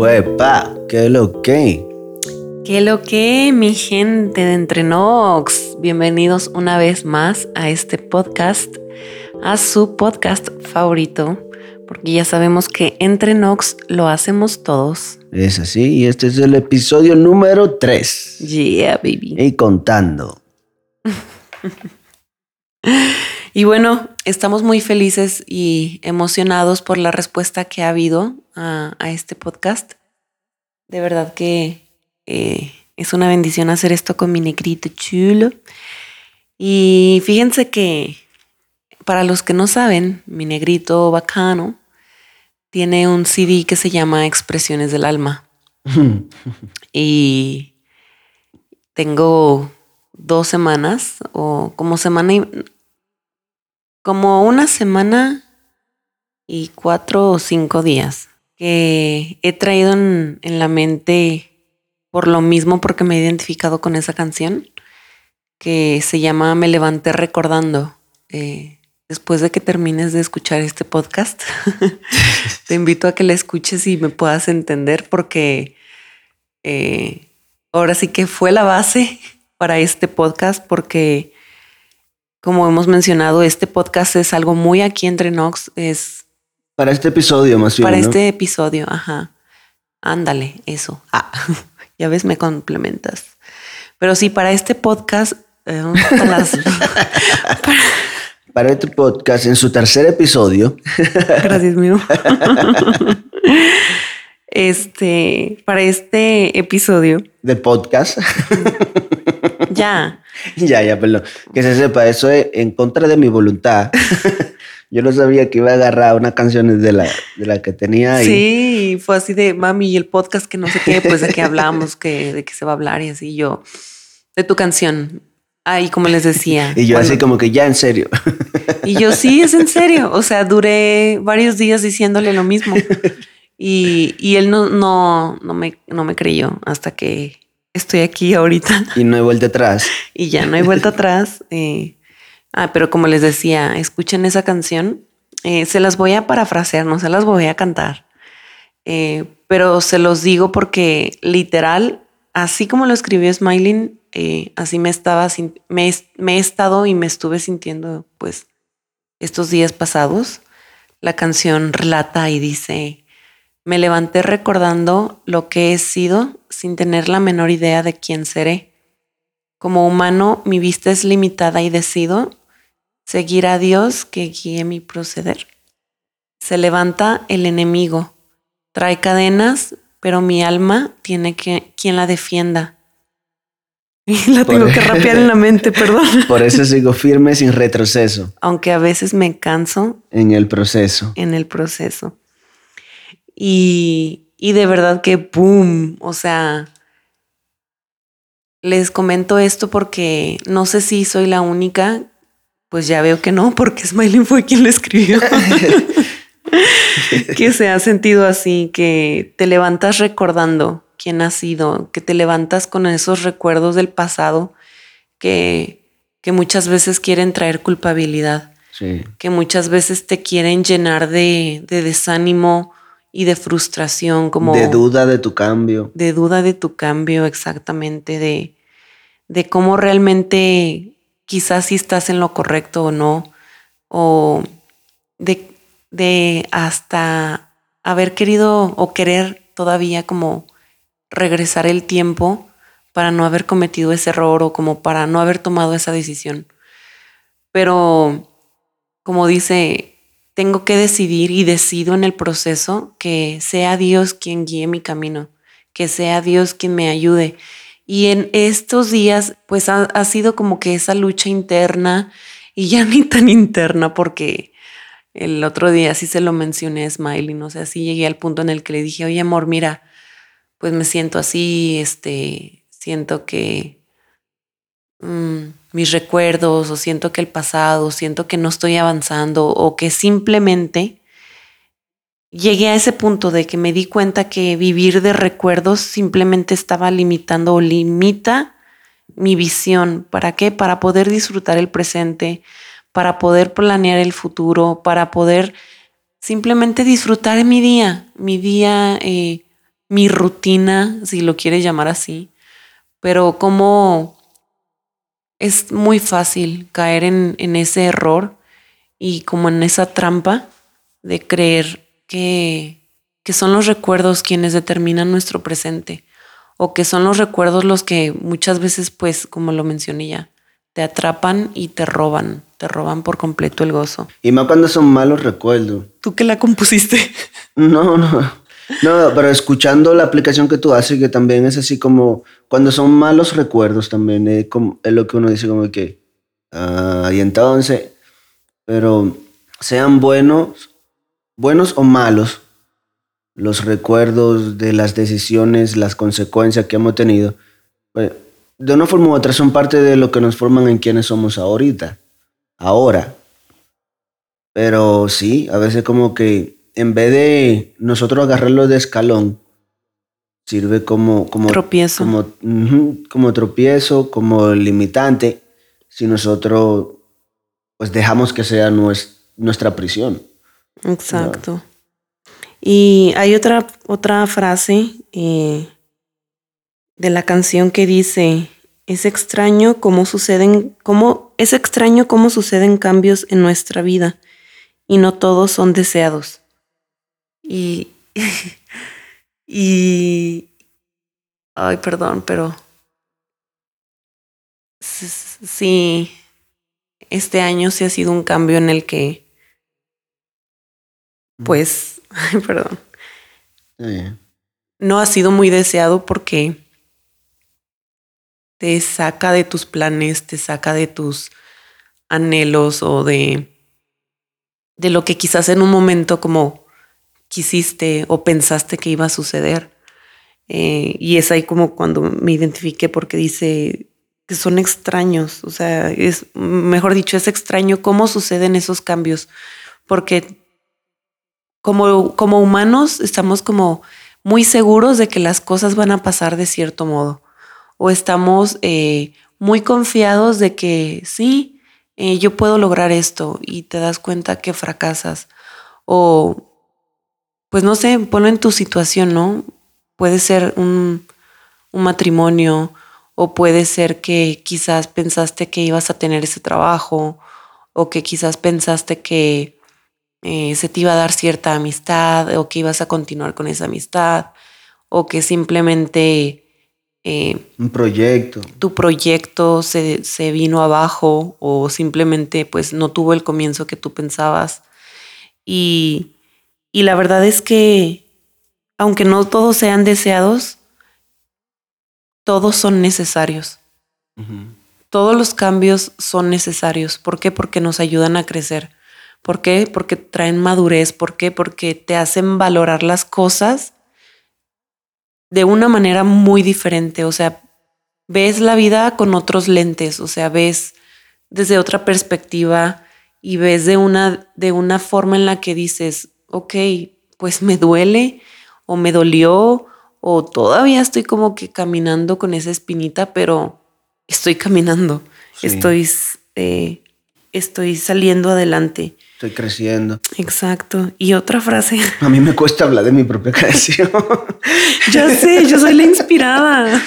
Huepa, ¿qué lo que? ¿Qué lo que, mi gente de Entrenox? Bienvenidos una vez más a este podcast, a su podcast favorito, porque ya sabemos que Entrenox lo hacemos todos. Es así, y este es el episodio número 3. Yeah, baby. Y contando. Y bueno, estamos muy felices y emocionados por la respuesta que ha habido a, a este podcast. De verdad que eh, es una bendición hacer esto con mi negrito chulo. Y fíjense que para los que no saben, mi negrito bacano tiene un CD que se llama Expresiones del Alma. y tengo dos semanas o como semana y como una semana y cuatro o cinco días que he traído en, la mente por lo mismo, porque me he identificado con esa canción que se llama Me levanté recordando. Eh, después de que termines de escuchar este podcast, te invito a que la escuches y me puedas entender porque eh, ahora sí que fue la base para este podcast porque como hemos mencionado, este podcast es algo muy aquí entre Nox. Es para este episodio, más bien. Para ¿no? este episodio, ajá. Ándale, eso. Ah, ya ves, me complementas. Pero sí, para este podcast, eh, para, las, para... para, este podcast, en su tercer episodio. Gracias, mío. Este, para este episodio. De podcast. Ya. Ya, ya, perdón. Que se sepa, eso es en contra de mi voluntad. Yo no sabía que iba a agarrar una canción de la, de la que tenía. Sí, fue así de mami y el podcast que no sé qué, pues de qué hablamos, que, de qué se va a hablar y así. Yo, de tu canción. Ahí, como les decía. Y yo bueno, así como que ya en serio. Y yo sí, es en serio. O sea, duré varios días diciéndole lo mismo. Y, y él no, no, no, me, no me creyó hasta que estoy aquí ahorita. Y no hay vuelta atrás. Y ya no hay vuelta atrás. Eh, ah, pero como les decía, escuchen esa canción. Eh, se las voy a parafrasear, no se las voy a cantar. Eh, pero se los digo porque literal, así como lo escribió Smiling, así me estaba, me, me he estado y me estuve sintiendo pues estos días pasados. La canción relata y dice, me levanté recordando lo que he sido sin tener la menor idea de quién seré. Como humano, mi vista es limitada y decido seguir a Dios que guíe mi proceder. Se levanta el enemigo, trae cadenas, pero mi alma tiene que quien la defienda. Y la tengo Por... que rapear en la mente, perdón. Por eso sigo firme sin retroceso. Aunque a veces me canso. En el proceso. En el proceso. Y, y de verdad que boom, o sea, les comento esto porque no sé si soy la única, pues ya veo que no, porque Smiling fue quien lo escribió. que se ha sentido así, que te levantas recordando quién has sido, que te levantas con esos recuerdos del pasado que, que muchas veces quieren traer culpabilidad, sí. que muchas veces te quieren llenar de, de desánimo y de frustración, como... De duda de tu cambio. De duda de tu cambio, exactamente, de, de cómo realmente quizás si estás en lo correcto o no, o de, de hasta haber querido o querer todavía como regresar el tiempo para no haber cometido ese error o como para no haber tomado esa decisión. Pero, como dice, tengo que decidir y decido en el proceso que sea Dios quien guíe mi camino, que sea Dios quien me ayude. Y en estos días, pues ha, sido como que esa lucha interna y ya ni tan interna porque el otro día sí se lo mencioné a Smiley, no sé, así llegué al punto en el que le dije, oye amor, mira, pues me siento así, este, siento que mmm, mis recuerdos o siento que el pasado, siento que no estoy avanzando o que simplemente llegué a ese punto de que me di cuenta que vivir de recuerdos simplemente estaba limitando o limita mi visión. ¿Para qué? Para poder disfrutar el presente, para poder planear el futuro, para poder simplemente disfrutar mi día, mi día eh, mi rutina, si lo quieres llamar así, pero como es muy fácil caer en, en ese error y como en esa trampa de creer que, que son los recuerdos quienes determinan nuestro presente o que son los recuerdos los que muchas veces, pues, como lo mencioné ya, te atrapan y te roban, te roban por completo el gozo. Y más cuando son malos recuerdos. ¿Tú qué la compusiste? No, no. No, pero escuchando la aplicación que tú haces, que también es así como cuando son malos recuerdos también, es, como, lo que uno dice como que, ah, y entonces, pero sean buenos, buenos o malos, los recuerdos de las decisiones, las consecuencias que hemos tenido, pues, de una forma u otra son parte de lo que nos forman en quienes somos ahorita, ahora. Pero sí, a veces como que en vez de nosotros agarrarlo de escalón, sirve como, como tropiezo. Como, como tropiezo, como limitante, si nosotros pues dejamos que sea nuestra prisión. Exacto. Y hay otra, otra frase eh, de la canción que dice, es extraño cómo suceden, cómo, es extraño cómo suceden cambios en nuestra vida y no todos son deseados. Y, y, ay, perdón, pero sí, este año sí ha sido un cambio en el que, pues, perdón, no ha sido muy deseado porque te saca de tus planes, te saca de tus anhelos o de, de lo que quizás en un momento como quisiste o pensaste que iba a suceder. Eh, y es ahí como cuando me identifiqué porque dice que son extraños, o sea, es, mejor dicho, es extraño cómo suceden esos cambios, porque como, como humanos estamos como muy seguros de que las cosas van a pasar de cierto modo, o estamos eh, muy confiados de que sí, eh, yo puedo lograr esto y te das cuenta que fracasas, o pues no sé, ponlo en tu situación, ¿no? Puede ser un, matrimonio o puede ser que quizás pensaste que ibas a tener ese trabajo o que quizás pensaste que eh, se te iba a dar cierta amistad o que ibas a continuar con esa amistad o que simplemente... Eh, un proyecto. Tu proyecto se, se, vino abajo o simplemente pues no tuvo el comienzo que tú pensabas. Y y la verdad es que, aunque no todos sean deseados, todos son necesarios. Todos los cambios son necesarios. ¿Por qué? Porque nos ayudan a crecer. ¿Por qué? Porque traen madurez. ¿Por qué? Porque te hacen valorar las cosas de una manera muy diferente. O sea, ves la vida con otros lentes. O sea, ves desde otra perspectiva y ves de una, de una forma en la que dices, ok, pues me duele o me dolió o todavía estoy como que caminando con esa espinita, pero estoy caminando, estoy, eh, estoy saliendo adelante. Estoy creciendo. Exacto. Y otra frase. A mí me cuesta hablar de mi propia creación. ya sé, yo soy la inspirada.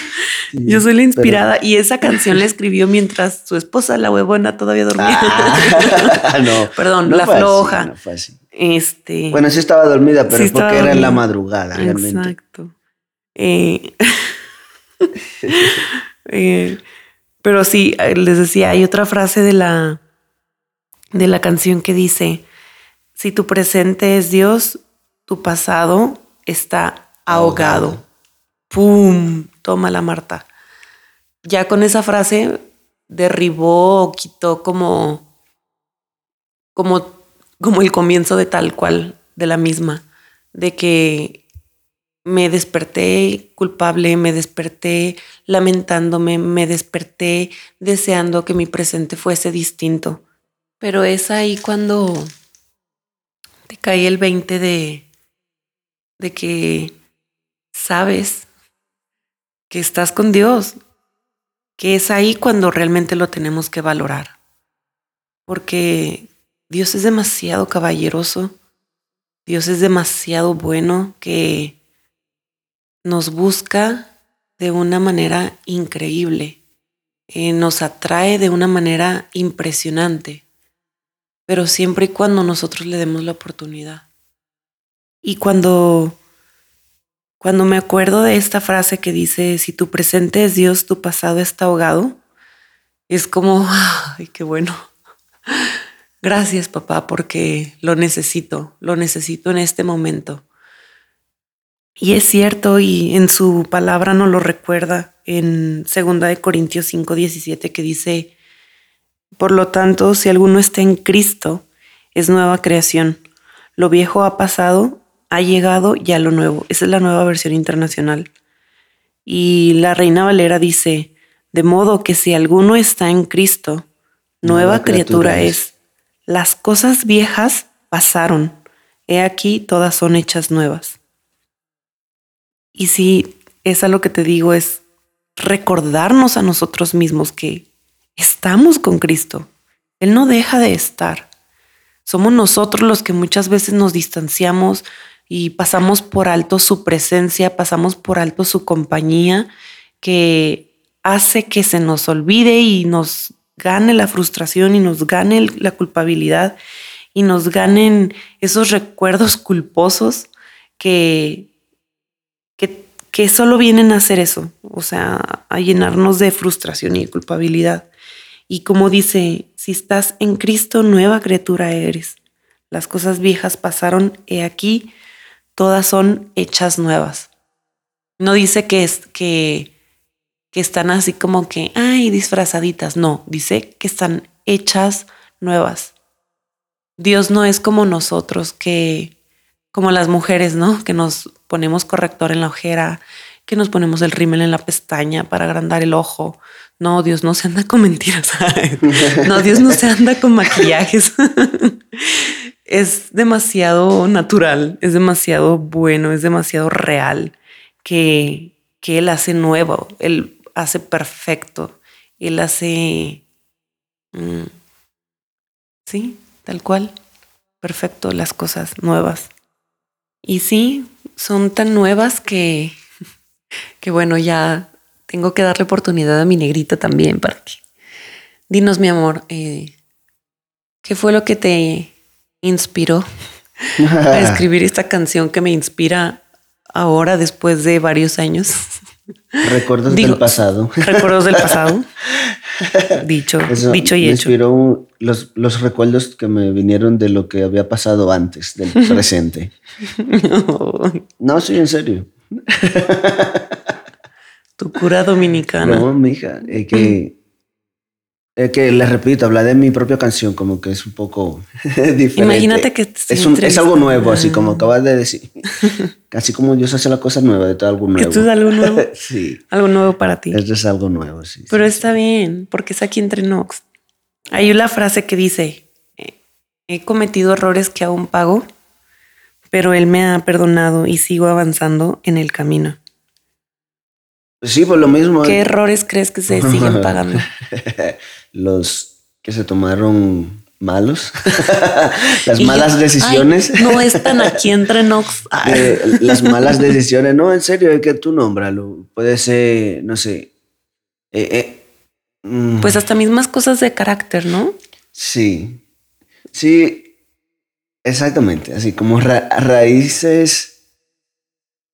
yo soy la inspirada. Y esa canción la escribió mientras su esposa, la huevona, todavía dormía. Ah, no. Perdón, la floja. no fue así. Este. Bueno, sí estaba dormida, pero porque era en la madrugada, realmente. Exacto. Eh, eh, pero sí, les decía, hay otra frase de la, de la canción que dice: Si tu presente es Dios, tu pasado está ahogado. ¡Pum! Toma la Marta. Ya con esa frase derribó o quitó como, como como el comienzo de tal cual, de la misma, de que me desperté culpable, me desperté lamentándome, me desperté deseando que mi presente fuese distinto. Pero es ahí cuando te cae el 20 de, de que sabes que estás con Dios, que es ahí cuando realmente lo tenemos que valorar. Porque Dios es demasiado caballeroso. Dios es demasiado bueno que nos busca de una manera increíble, eh, nos atrae de una manera impresionante, pero siempre y cuando nosotros le demos la oportunidad. Y cuando, cuando me acuerdo de esta frase que dice, si tu presente es Dios, tu pasado está ahogado, es como, ay, qué bueno. Gracias, papá, porque lo necesito, lo necesito en este momento. Y es cierto, y en su palabra nos lo recuerda en 2 de Corintios 5, 17, que dice, por lo tanto, si alguno está en Cristo, es nueva creación. Lo viejo ha pasado, ha llegado ya lo nuevo. Esa es la nueva versión internacional. Y la Reina Valera dice, de modo que si alguno está en Cristo, nueva, criatura, es. Las cosas viejas pasaron. He aquí, todas son hechas nuevas. Y si es a lo que te digo, es recordarnos a nosotros mismos que estamos con Cristo. Él no deja de estar. Somos nosotros los que muchas veces nos distanciamos y pasamos por alto su presencia, pasamos por alto su compañía, que hace que se nos olvide y nos gane la frustración y nos gane la culpabilidad y nos ganen esos recuerdos culposos que que, solo vienen a hacer eso, o sea, a llenarnos de frustración y culpabilidad. Y como dice, si estás en Cristo, nueva criatura eres. Las cosas viejas pasaron, he aquí, todas son hechas nuevas. No dice que, es, que, que están así como que, ay, disfrazaditas. No, dice que están hechas nuevas. Dios no es como nosotros, que como las mujeres, ¿no? Que nos ponemos corrector en la ojera, que nos ponemos el rímel en la pestaña para agrandar el ojo. No, Dios no se anda con mentiras. no, Dios no se anda con maquillajes. es demasiado natural, es demasiado bueno, es demasiado real que, que Él hace nuevo, Él hace perfecto, Él hace... Mm, sí, tal cual, perfecto, las cosas nuevas. Y sí, son tan nuevas que, que bueno, ya tengo que darle oportunidad a mi negrita también para que... Dinos, mi amor, eh, ¿qué fue lo que te inspiró a escribir esta canción que me inspira ahora después de varios años? Recuerdos del pasado. Recuerdos del pasado. dicho, dicho y me hecho. Inspiró los, los recuerdos que me vinieron de lo que había pasado antes, del presente. no, sí, en serio. Tu cura dominicana. No, mija, es que es que les repito, hablar de mi propia canción como que es un poco diferente. Imagínate que es, es algo nuevo, así como acabas de decir. Casi como Dios hace la cosa nueva, de todo algo nuevo. Esto es algo nuevo. sí. Algo nuevo para ti. Esto es algo nuevo, sí. Pero está bien, porque es aquí entre Nox. Hay una frase que dice, he cometido errores que aún pago, pero Él me ha perdonado y sigo avanzando en el camino. Sí, pues lo mismo. ¿Qué errores crees que se siguen pagando? Los que se tomaron malos, las malas decisiones. no están aquí entre Nox. las malas decisiones, no, en serio, es que tú nómbralo. Puede ser, no sé. Eh, eh, mm. Pues hasta mismas cosas de carácter, ¿no? Sí, sí, exactamente. Así como raíces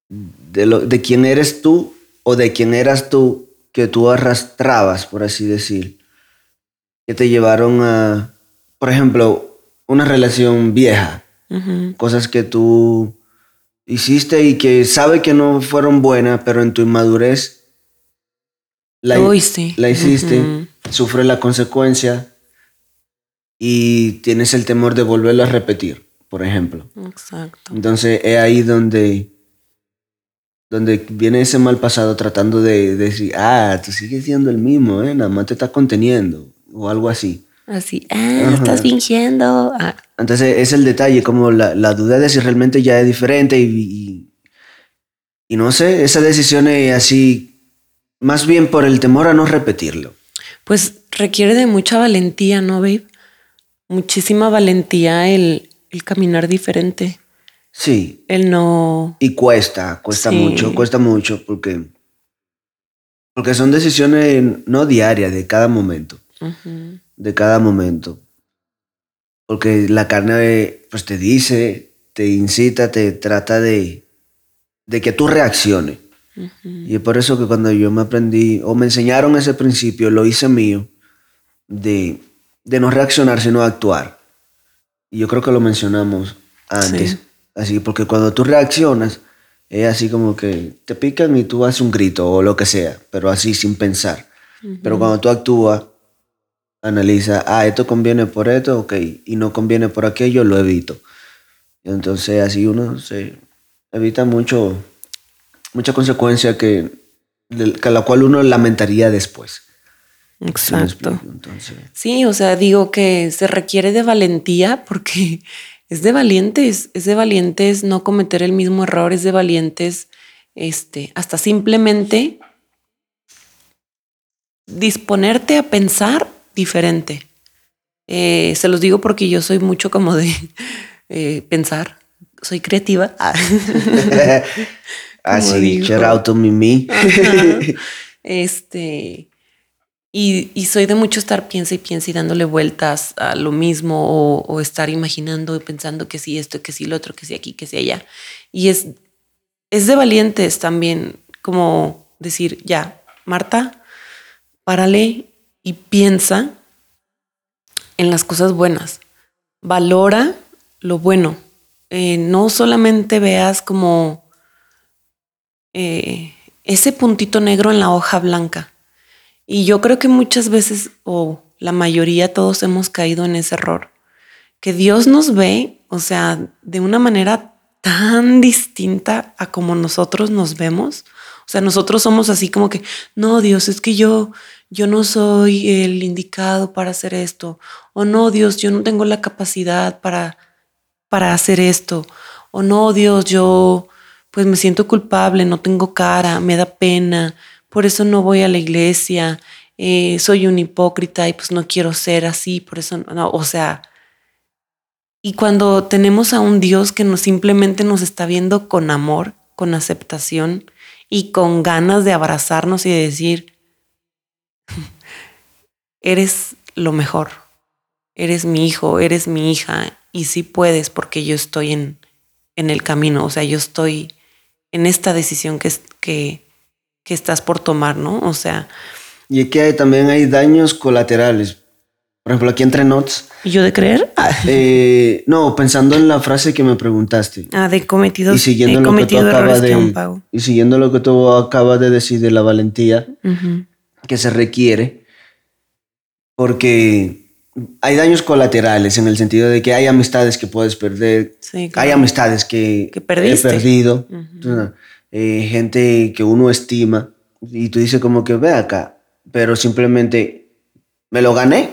de, lo, de quién eres tú o de quién eras tú que tú arrastrabas, por así decir, que te llevaron a, por ejemplo, una relación vieja, cosas que tú hiciste y que sabe que no fueron buenas, pero en tu inmadurez la, la hiciste, sufre la consecuencia y tienes el temor de volverlo a repetir, por ejemplo. Exacto. Entonces es ahí donde donde viene ese mal pasado tratando de, decir, ah, tú sigues siendo el mismo, ¿eh? nada más te estás conteniendo, o algo así. Así, ah, estás fingiendo. Ah. Entonces es el detalle, como la, la, duda de si realmente ya es diferente y, y, no sé, esa decisión es así, más bien por el temor a no repetirlo. Pues requiere de mucha valentía, ¿no, babe? Muchísima valentía el, el caminar diferente Sí. El no. Y cuesta, cuesta Sí. mucho, cuesta mucho porque, porque son decisiones no diarias, de cada momento, de cada momento. Porque la carne pues te dice, te incita, te trata de, de que tú reacciones. Y es por eso que cuando yo me aprendí, o me enseñaron ese principio, lo hice mío, de, de no reaccionar, sino actuar. Y yo creo que lo mencionamos antes. Sí. Así, porque cuando tú reaccionas, es así como que te pican y tú haces un grito o lo que sea, pero así sin pensar. Pero cuando tú actúas, analiza, ah, esto conviene por esto, ok, y no conviene por aquello, lo evito. Y entonces así uno se evita mucho, mucha consecuencia que, que la cual uno lamentaría después. ¿Sí me Exacto. explico? Entonces, Sí, o sea, digo que se requiere de valentía porque es de valientes, es de valientes no cometer el mismo error, es de valientes, este, hasta simplemente disponerte a pensar diferente. Eh, se los digo porque yo soy mucho como de eh, pensar, soy creativa. Ah. así, shout out to Mimi. Ajá. Este, y, soy de mucho estar piensa y piensa y dándole vueltas a lo mismo o, o estar imaginando y pensando que sí esto, que sí lo otro, que sí aquí, que sí allá. Y es, es de valientes también como decir, ya, Marta, párale y piensa en las cosas buenas. Valora lo bueno. Eh, no solamente veas como eh, ese puntito negro en la hoja blanca. Y yo creo que muchas veces, o la mayoría, todos hemos caído en ese error. Que Dios nos ve, o sea, de una manera tan distinta a como nosotros nos vemos. O sea, nosotros somos así como que, no, Dios, es que yo, yo no soy el indicado para hacer esto. O no, Dios, yo no tengo la capacidad para, para hacer esto. O no, Dios, yo pues me siento culpable, no tengo cara, me da pena, por eso no voy a la iglesia, eh, soy un hipócrita y pues no quiero ser así, por eso no, o sea, y cuando tenemos a un Dios que nos simplemente nos está viendo con amor, con aceptación y con ganas de abrazarnos y de decir, eres lo mejor, eres mi hijo, eres mi hija y sí puedes porque yo estoy en, en el camino, o sea, yo estoy en esta decisión que, que, que estás por tomar, ¿no? O sea, Y que hay- también hay daños colaterales. Por ejemplo, aquí entre notes. ¿y yo de creer, ah, eh, no, pensando en la frase que me preguntaste. ah, de cometidos, Y siguiendo lo que tú cometido acabas de, y siguiendo lo que tú acabas de decir de la valentía Ujú. que se requiere, porque hay daños colaterales en el sentido de que hay amistades que puedes perder, Sí, hay claro. amistades que, Que he perdido, Ujú. Entonces, eh, gente que uno estima y tú dices como que ve acá, pero simplemente me lo gané,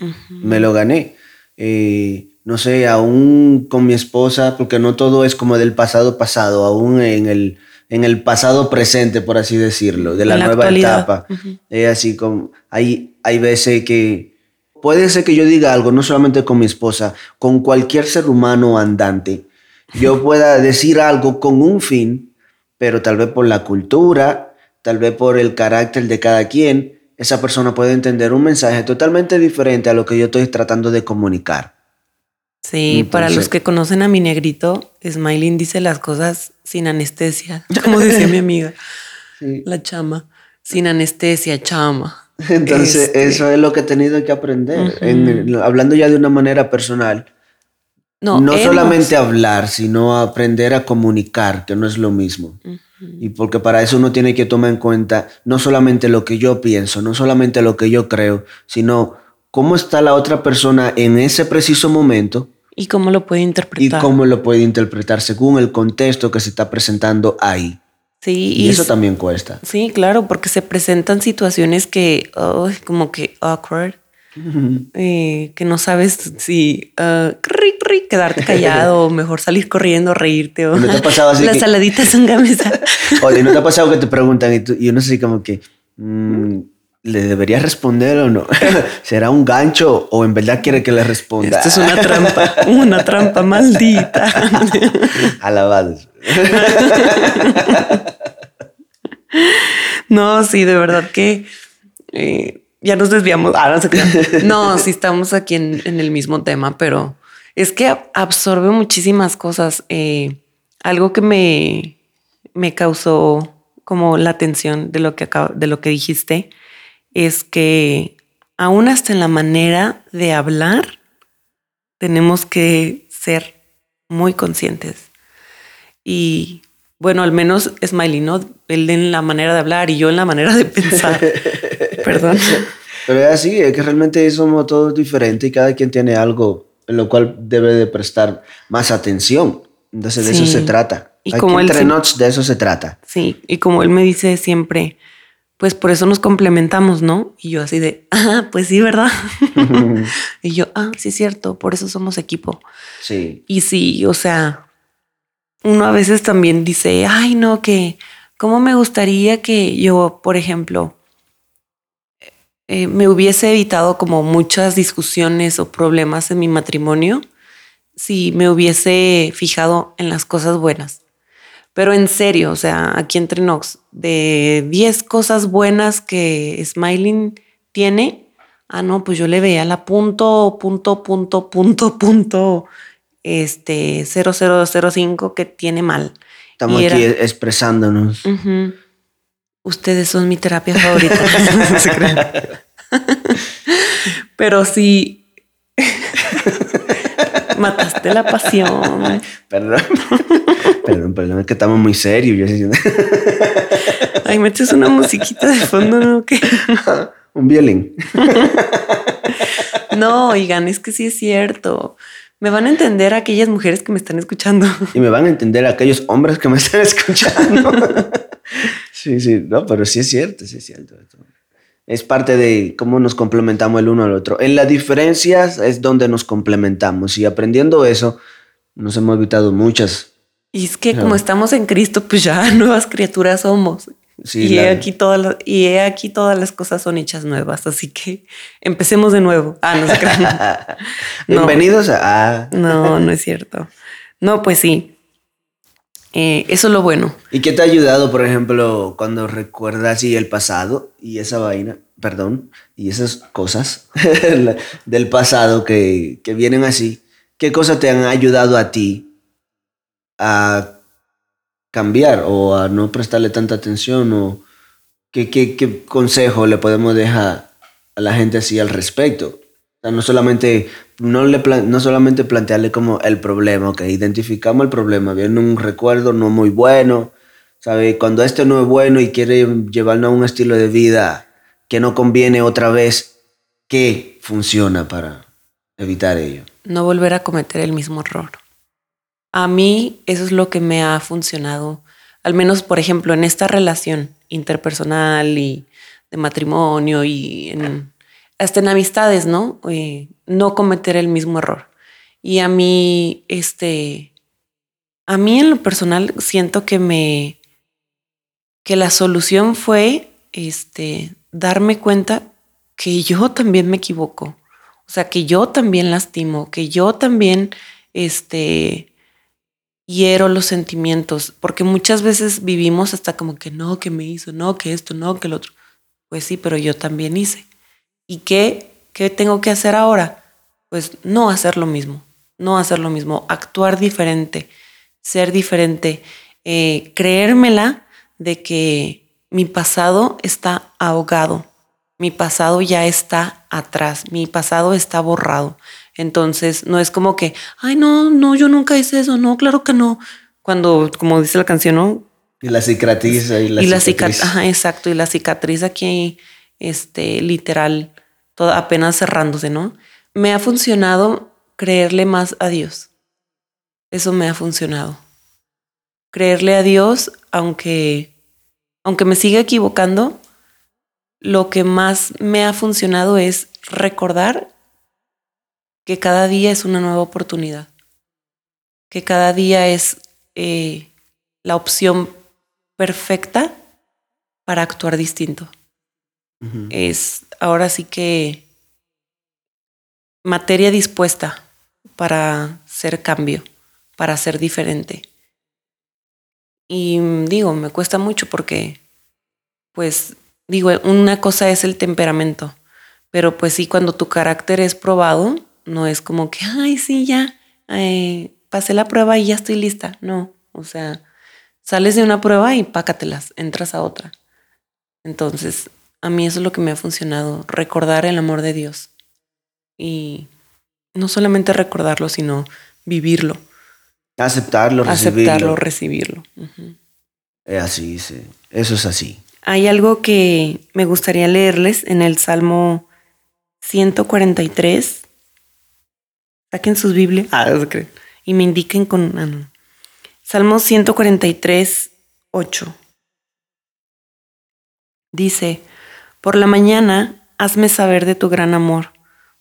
Ujú. me lo gané. Eh, no sé, aún con mi esposa, porque no todo es como del pasado pasado, aún en el, en el pasado presente, por así decirlo, de la, la nueva actualidad. etapa. Ujú. Es así como, hay, hay veces que puede ser que yo diga algo, no solamente con mi esposa, con cualquier ser humano andante, yo pueda decir algo con un fin, pero tal vez por la cultura, tal vez por el carácter de cada quien, esa persona puede entender un mensaje totalmente diferente a lo que yo estoy tratando de comunicar. Sí, para los que conocen a mi negrito, Smiling dice las cosas sin anestesia, como decía mi amiga, Sí. la chama, sin anestesia, chama. Entonces, Este, eso es lo que he tenido que aprender. En- hablando ya de una manera personal, No, no, solamente hablar, sino aprender a comunicar, que no es lo mismo. Y porque para eso uno tiene que tomar en cuenta no solamente lo que yo pienso, no solamente lo que yo creo, sino cómo está la otra persona en ese preciso momento ¿Y cómo lo puede y interpretar? cómo lo puede interpretar según el contexto que se está presentando ahí. Sí, Y, eso también cuesta. Sí, claro, porque se presentan situaciones que, ay, como que awkward, eh, que no sabes si ah, cri, cri, quedarte callado o mejor salir corriendo, reírte o ¿No te ha pasado así las que- saladitas son gamesa. Oye, ¿no te ha pasado que te preguntan y, tú- y uno así como que mm, ¿le debería responder o no? ¿Será un gancho o en verdad quiere que le responda? Esto es una trampa, una trampa maldita. Alabados. no, sí, de verdad que eh, ya nos desviamos. Ah, no, sí estamos aquí en, el mismo tema, pero es que absorbe muchísimas cosas. Eh, algo que me, me causó como la atención de lo que de lo que dijiste es que aún hasta en la manera de hablar tenemos que ser muy conscientes. Y bueno, al menos Smiley, ¿no? Él en la manera de hablar y yo en la manera de pensar. Perdón. Pero es así, es que realmente somos todos diferentes y cada quien tiene algo en lo cual debe de prestar más atención. Entonces de eso se trata. Y como entre notes de eso se trata. Sí, y como él me dice siempre, pues por eso nos complementamos, ¿no? Y yo así de, ah, pues sí, ¿verdad? y yo, ah, sí es cierto, por eso somos equipo. Sí. Y sí, o sea, uno a veces también dice, ay, no, que, ¿cómo me gustaría que yo, por ejemplo, eh, me hubiese evitado como muchas discusiones o problemas en mi matrimonio si me hubiese fijado en las cosas buenas? Pero en serio, o sea, aquí entre Nox, de 10 cosas buenas que Smiling tiene, ah, no, pues yo le veía la punto, punto, punto, punto, punto, este, 0005 que tiene mal. Estamos aquí expresándonos. Ustedes son mi terapia favorita. Pero sí. Mataste la pasión. Perdón. Perdón, perdón, es que estamos muy serios. Ay, metes una musiquita de fondo, ¿no? ¿Qué? Un violín. No, oigan, es que sí es cierto. Me van a entender aquellas mujeres que me están escuchando. Y me van a entender aquellos hombres que me están escuchando. Sí, sí, no, pero sí es cierto, sí es cierto. Es parte de cómo nos complementamos el uno al otro. En las diferencias es donde nos complementamos y aprendiendo eso nos hemos evitado muchas y es que como estamos en Cristo, pues ya nuevas criaturas somos. Y, he aquí todas las, y he aquí todas las cosas son hechas nuevas, así que empecemos de nuevo. Ah, no se Bienvenidos a... no, no es cierto. No, pues sí. Eh, eso es lo bueno. ¿Y qué te ha ayudado, por ejemplo, cuando recuerdas y el pasado y esa vaina, perdón, y esas cosas del pasado que, que vienen así? ¿Qué cosas te han ayudado a ti a cambiar o a no prestarle tanta atención o qué, consejo le podemos dejar a la gente así al respecto. no solamente, no, le no solamente plantearle como el problema, que identificamos el problema, viene un recuerdo no muy bueno, ¿sabe? Cuando este no es bueno y quiere llevarnos a un estilo de vida que no conviene otra vez, ¿qué funciona para evitar ello? No volver a cometer el mismo error. A mí eso es lo que me ha funcionado, al menos por ejemplo en esta relación interpersonal y de matrimonio y hasta en amistades, ¿no? Eh, no cometer el mismo error. Y a mí, este, a mí en lo personal siento que me, que la solución fue, este, darme cuenta que yo también me equivoco. O sea, que yo también lastimo, que yo también, este, hiero los sentimientos, porque muchas veces vivimos hasta como que no, que me hizo, no, que esto, no, que el otro. Pues sí, pero yo también hice. ¿Y qué, qué tengo que hacer ahora? Pues no hacer lo mismo, no hacer lo mismo, actuar diferente, ser diferente, eh, creérmela de que mi pasado está ahogado, mi pasado ya está atrás, mi pasado está borrado. Entonces, no es como que, ay, no, no, yo nunca hice eso, no, claro que no. Cuando, como dice la canción, ¿no? Y la cicatriz y la, y la cicatriz. Ajá, exacto. Y la cicatriz aquí, este, literal, toda apenas cerrándose, ¿no? Me ha funcionado creerle más a Dios. Eso me ha funcionado. Creerle a Dios, aunque, aunque me siga equivocando, lo que más me ha funcionado es recordar que cada día es una nueva oportunidad, que cada día es eh, la opción perfecta para actuar distinto. es ahora sí que materia dispuesta para ser cambio, para ser diferente. Y digo, me cuesta mucho porque, pues, digo, una cosa es el temperamento, pero pues sí, cuando tu carácter es probado, no es como que, ay, sí, ya, eh, pasé la prueba y ya estoy lista. No, o sea, sales de una prueba y pácatelas, entras a otra. Entonces, a mí eso es lo que me ha funcionado, recordar el amor de Dios. Y no solamente recordarlo, sino vivirlo. Aceptarlo, recibirlo. Aceptarlo, recibirlo. así, sí. eso es así. Hay algo que me gustaría leerles en el Salmo 143. Saquen sus Biblias. Ah, y me indiquen con... Ah, Salmo 143, 8. Dice, por la mañana hazme saber de tu gran amor,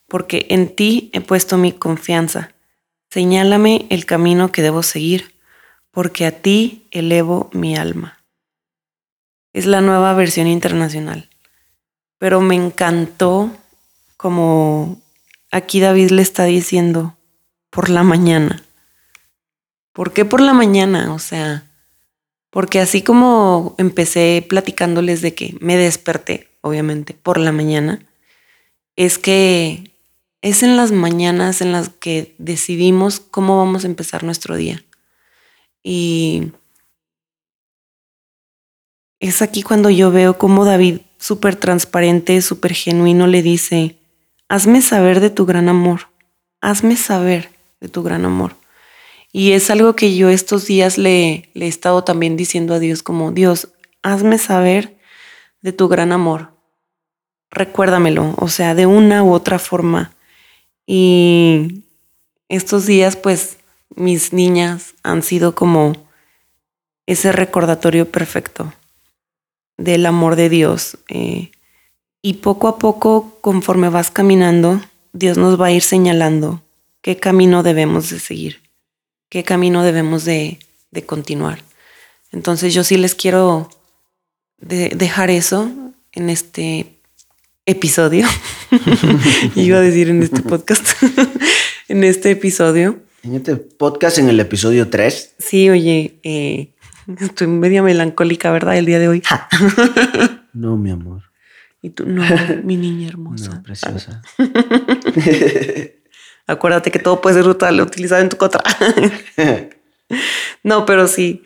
porque en ti he puesto mi confianza. Señálame el camino que debo seguir, porque a ti elevo mi alma. Es la nueva versión internacional. Pero me encantó como aquí David le está diciendo, por la mañana. ¿Por qué por la mañana? O sea, porque así como empecé platicándoles de que me desperté, obviamente, por la mañana, es que es en las mañanas en las que decidimos cómo vamos a empezar nuestro día. Y es aquí cuando yo veo cómo David, súper transparente, súper genuino, le dice, hazme saber de tu gran amor, hazme saber de tu gran amor. Y es algo que yo estos días le, he estado también diciendo a Dios como, Dios, hazme saber de tu gran amor. Recuérdamelo, o sea, de una u otra forma. Y estos días, pues, mis niñas han sido como ese recordatorio perfecto del amor de Dios. Eh, y poco a poco, conforme vas caminando, Dios nos va a ir señalando qué camino debemos de seguir qué camino debemos de, continuar. Entonces yo sí les quiero dejar eso en este episodio. Iba a decir en este podcast. en este episodio. En este podcast en el episodio 3. Sí, oye, eh, estoy media melancólica, ¿verdad? El día de hoy. no, mi amor. Y tú, no, mi niña hermosa. No, preciosa. Acuérdate que todo puede ser utilizado en tu contra. no, pero sí.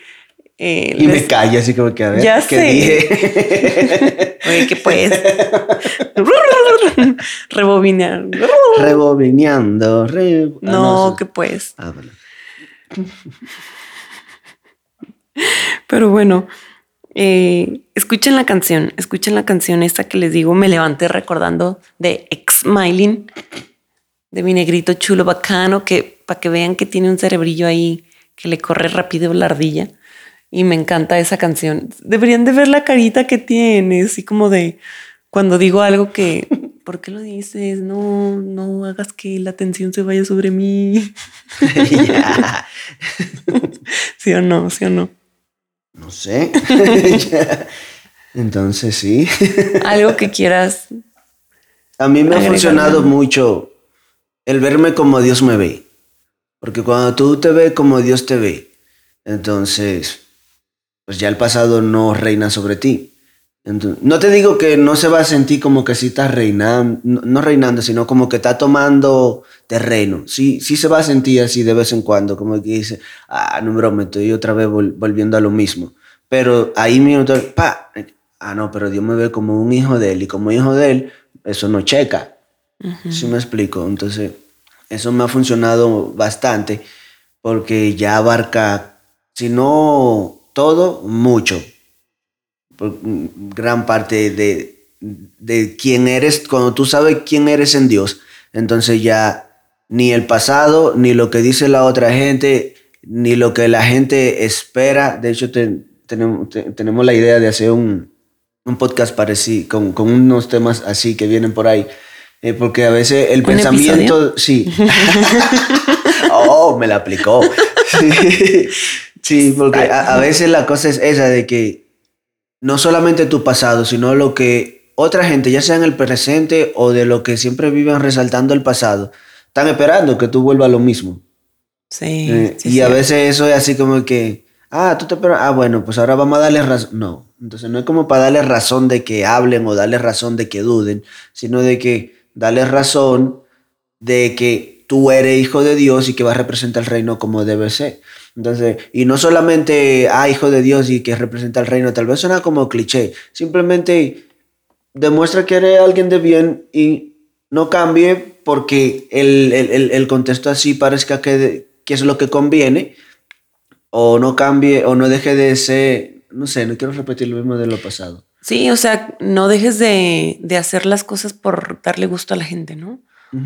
Eh, y me calla así como que a ver. Ya ¿qué sé. Dije? Oye, ¿qué pues? Rebobinear. Rebobineando. Ah, no, ¿qué pues? Ah, bueno. Pero bueno, eh, escuchen la canción, escuchen la canción esta que les digo, me levanté recordando de Ex Smiling de mi negrito chulo, bacano, que para que vean que tiene un cerebrillo ahí que le corre rápido la ardilla. Y me encanta esa canción. Deberían de ver la carita que tiene, así como de cuando digo algo que, ¿por qué lo dices? No, no hagas que la atención se vaya sobre mí. ¿Sí o no? ¿Sí o no? No sé. Entonces sí. algo que quieras. A mí me ha funcionado mucho el verme como Dios me ve. Porque cuando tú te ves como Dios te ve, entonces, pues ya el pasado no reina sobre ti. no te digo que no se va a sentir como que si estás reinando, no, reinando, sino como que está tomando terreno. Sí, sí se va a sentir así de vez en cuando, como que dice, ah, no me estoy otra vez volviendo a lo mismo. Pero ahí mismo, pa, ah, no, pero Dios me ve como un hijo de él y como hijo de él, eso no checa. ¿Sí me explico? Entonces, eso me ha funcionado bastante porque ya abarca, si no todo, mucho. Gran parte de, de quién eres, cuando tú sabes quién eres en Dios, entonces ya ni el pasado, ni lo que dice la otra gente, ni lo que la gente espera. De hecho, tenemos, tenemos la idea de hacer un, un podcast parecido, con, con, unos temas así que vienen por ahí, eh, porque a veces el pensamiento, sí. oh, me la aplicó. Sí, porque a, veces la cosa es esa de que no solamente tu pasado, sino lo que otra gente, ya sea en el presente o de lo que siempre viven resaltando el pasado, están esperando que tú vuelvas a lo mismo. Sí. Eh, sí, y a sí. veces eso es así como que, ah, tú te esperas, ah, bueno, pues ahora vamos a darle razón. No, entonces no es como para darle razón de que hablen o darle razón de que duden, sino de que darle razón de que tú eres hijo de Dios y que vas a representar el reino como debe ser. Entonces, y no solamente, ah, hijo de Dios y que representa el reino, tal vez suena como cliché, simplemente demuestra que eres alguien de bien y no cambie porque el, el- el- contexto así parezca que, que es lo que conviene, o no cambie, o no deje de ser, no sé, no quiero repetir lo mismo de lo pasado. Sí, o sea, no dejes de, de hacer las cosas por darle gusto a la gente, ¿no?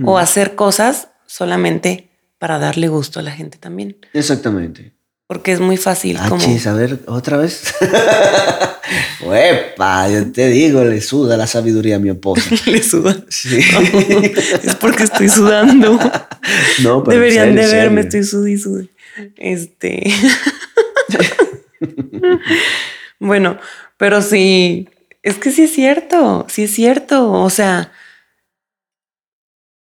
O hacer cosas solamente para darle gusto a la gente también. Exactamente. Porque es muy fácil Ah, como... chis, a ver, otra vez. Uepa, yo te digo, le suda la sabiduría a mi esposa. Le suda. Sí. es porque estoy sudando. No, pero Deberían de verme, estoy sudi sudi. Este. bueno, pero sí, es que sí es cierto, sí es cierto. O sea,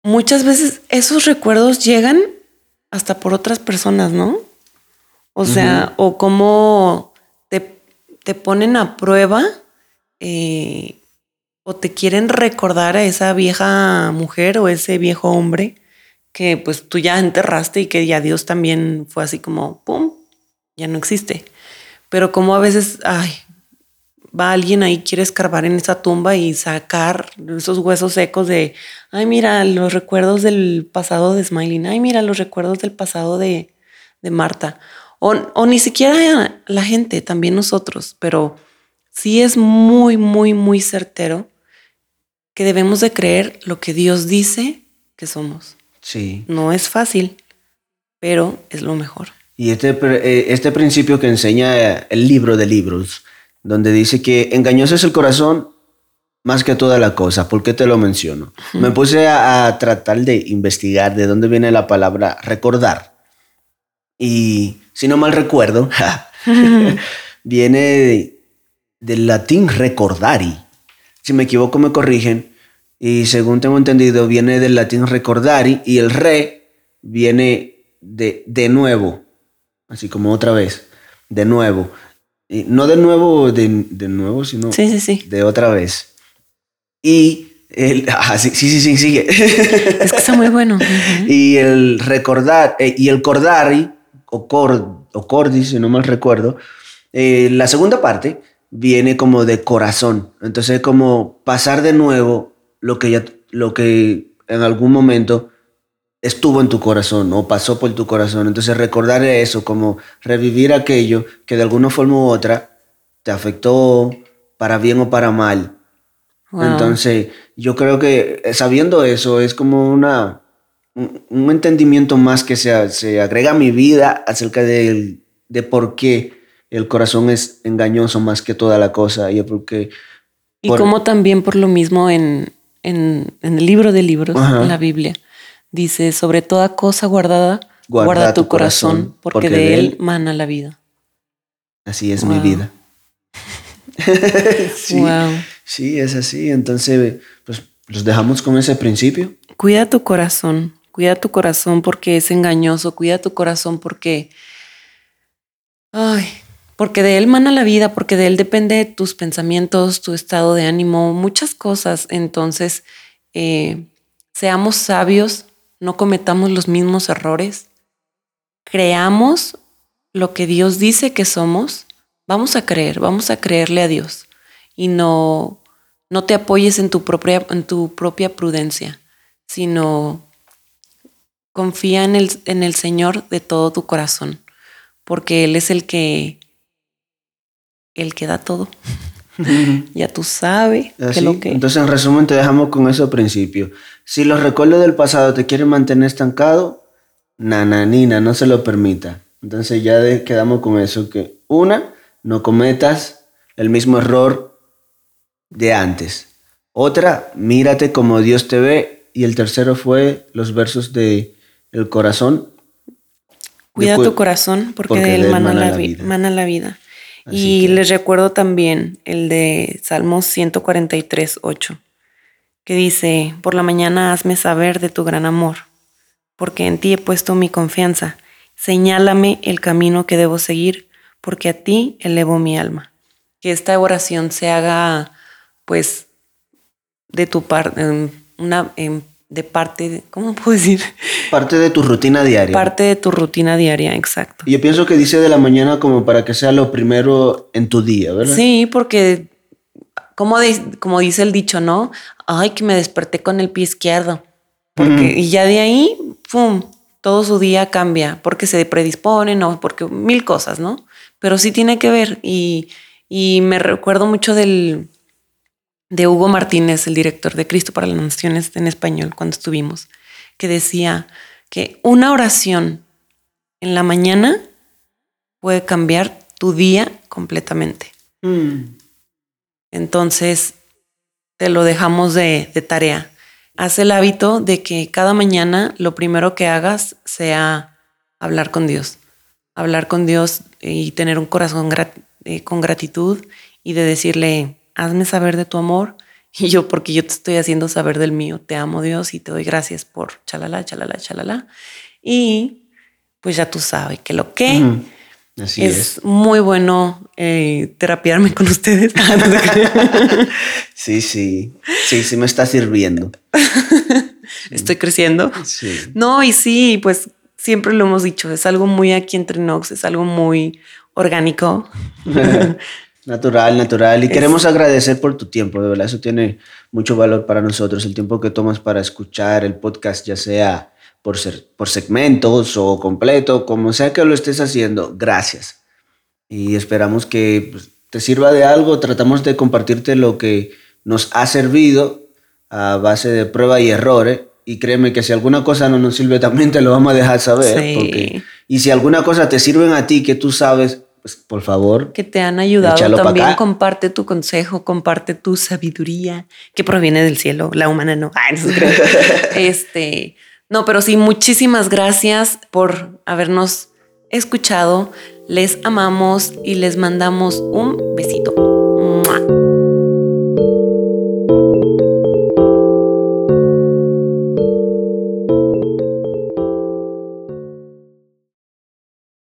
muchas veces esos recuerdos llegan hasta por otras personas, ¿no? O sea, o cómo te, te ponen a prueba eh, o te quieren recordar a esa vieja mujer o ese viejo hombre que pues tú ya enterraste y que ya Dios también fue así como, ¡pum!, ya no existe. Pero como a veces, ay, va alguien ahí, quiere escarbar en esa tumba y sacar esos huesos secos de, ay, mira, los recuerdos del pasado de Smiling, ay, mira, los recuerdos del pasado de, de Marta. O, o ni siquiera la gente, también nosotros, pero sí es muy, muy, muy certero que debemos de creer lo que Dios dice que somos. Sí. No es fácil, pero es lo mejor. Y este, eh, este principio que enseña eh, el libro de libros, donde dice que engañoso es el corazón más que toda la cosa. ¿Por qué te lo menciono? Me puse a, a tratar de investigar de dónde viene la palabra recordar. Y si no mal recuerdo, viene de- del latín recordari. Si me equivoco me corrigen. Y según tengo entendido, viene del latín recordari y el re viene de, de nuevo, así como otra vez, de nuevo. Y no de nuevo, de, de nuevo, sino Sí, sí, sí. de otra vez. Y el, ah, sí, sí, sí, sigue. Es que está muy bueno. Y el recordar, eh, y el cordari, o, cor, o cordi, si no mal recuerdo, eh, la segunda parte viene como de corazón. Entonces, como pasar de nuevo lo que, ya, lo que en algún momento estuvo en tu corazón o pasó por tu corazón. Entonces, recordar eso, como revivir aquello que de alguna forma u otra te afectó para bien o para mal. Wow. Entonces, yo creo que eh, sabiendo eso es como una, un, entendimiento más que se, se agrega a mi vida acerca del- de por qué el corazón es engañoso más que toda la cosa y porque y por- como también por lo mismo en, en, en el libro de libros, Ajá. en la Biblia, dice, sobre toda cosa guardada, Guarda guarda, tu tu corazón, corazón, porque, porque de de él él- mana la vida. así es mi vida. sí, Wow. sí, es así. Entonces, pues los dejamos con ese principio. Cuida tu corazón, cuida tu corazón porque es engañoso, cuida tu corazón porque, ay, porque de él mana la vida, porque de él depende tus pensamientos, tu estado de ánimo, muchas cosas. Entonces, eh, seamos sabios, no cometamos los mismos errores, creamos lo que Dios dice que somos, vamos a creer, vamos a creerle a Dios y no, no te apoyes en tu propia, en tu propia prudencia, sino confía en el, en el Señor de todo tu corazón, porque Él es el que, el que da todo. ya tú sabes que lo que... Entonces, en resumen, te dejamos con ese principio. Si los recuerdos del pasado te quieren mantener estancado, nananina, no se lo permita. Entonces ya de- quedamos con eso, que una, no cometas el mismo error de antes. Otra, mírate como Dios te ve. Y el tercero fue los versos de El corazón. Cuida tu corazón porque, porque de él mana, mana la, vi- mana la vida. y les recuerdo también el de Salmos 143, 8, que dice, por la mañana hazme saber de tu gran amor, porque en ti he puesto mi confianza. Señálame el camino que debo seguir, porque a ti elevo mi alma. Que esta oración se haga, pues, de tu parte, una, de parte, ¿cómo puedo decir? Parte de tu rutina diaria. Parte de tu rutina diaria, exacto. Yo pienso que dice de la mañana como para que sea lo primero en tu día, ¿verdad? Sí, porque como, como dice el dicho, ¿no? Ay, que me desperté con el pie izquierdo. Porque, Y ya de ahí, ¡pum! Todo su día cambia porque se predispone, no, porque mil cosas, ¿no? Pero sí tiene que ver. Y, y me recuerdo mucho del, de Hugo Martínez, el director de Cristo para las Naciones en español, cuando estuvimos, que decía que una oración en la mañana puede cambiar tu día completamente. Mm. Entonces, te lo dejamos de, de tarea. Haz el hábito de que cada mañana lo primero que hagas sea hablar con Dios. Hablar con Dios y tener un corazón eh, con gratitud y de decirle, hazme saber de tu amor. Y yo, porque yo te estoy haciendo saber del mío, te amo Dios y te doy gracias por chalala, chalala, chalala. Y pues ya tú sabes que lo que Así es, muy bueno eh, terapiarme con ustedes. sí, sí, sí, sí me está sirviendo. Estoy creciendo. Sí. No, y sí, pues siempre lo hemos dicho, es algo muy aquí entre Nox, es algo muy orgánico. Natural, natural. Y queremos agradecer por tu tiempo, de verdad. Eso tiene mucho valor para nosotros. El tiempo que tomas para escuchar el podcast, ya sea por, ser, por segmentos o completo, como sea que lo estés haciendo, gracias. Y esperamos que pues, te sirva de algo. Tratamos de compartirte lo que nos ha servido a base de prueba y errores. Y créeme que si alguna cosa no nos sirve, también te lo vamos a dejar saber. y si alguna cosa te sirve a ti que tú sabes, pues por favor. Que te han ayudado también. Comparte tu consejo, comparte tu sabiduría que proviene del cielo, la humana no. este, no, pero sí, muchísimas gracias por habernos escuchado. Les amamos y les mandamos un besito.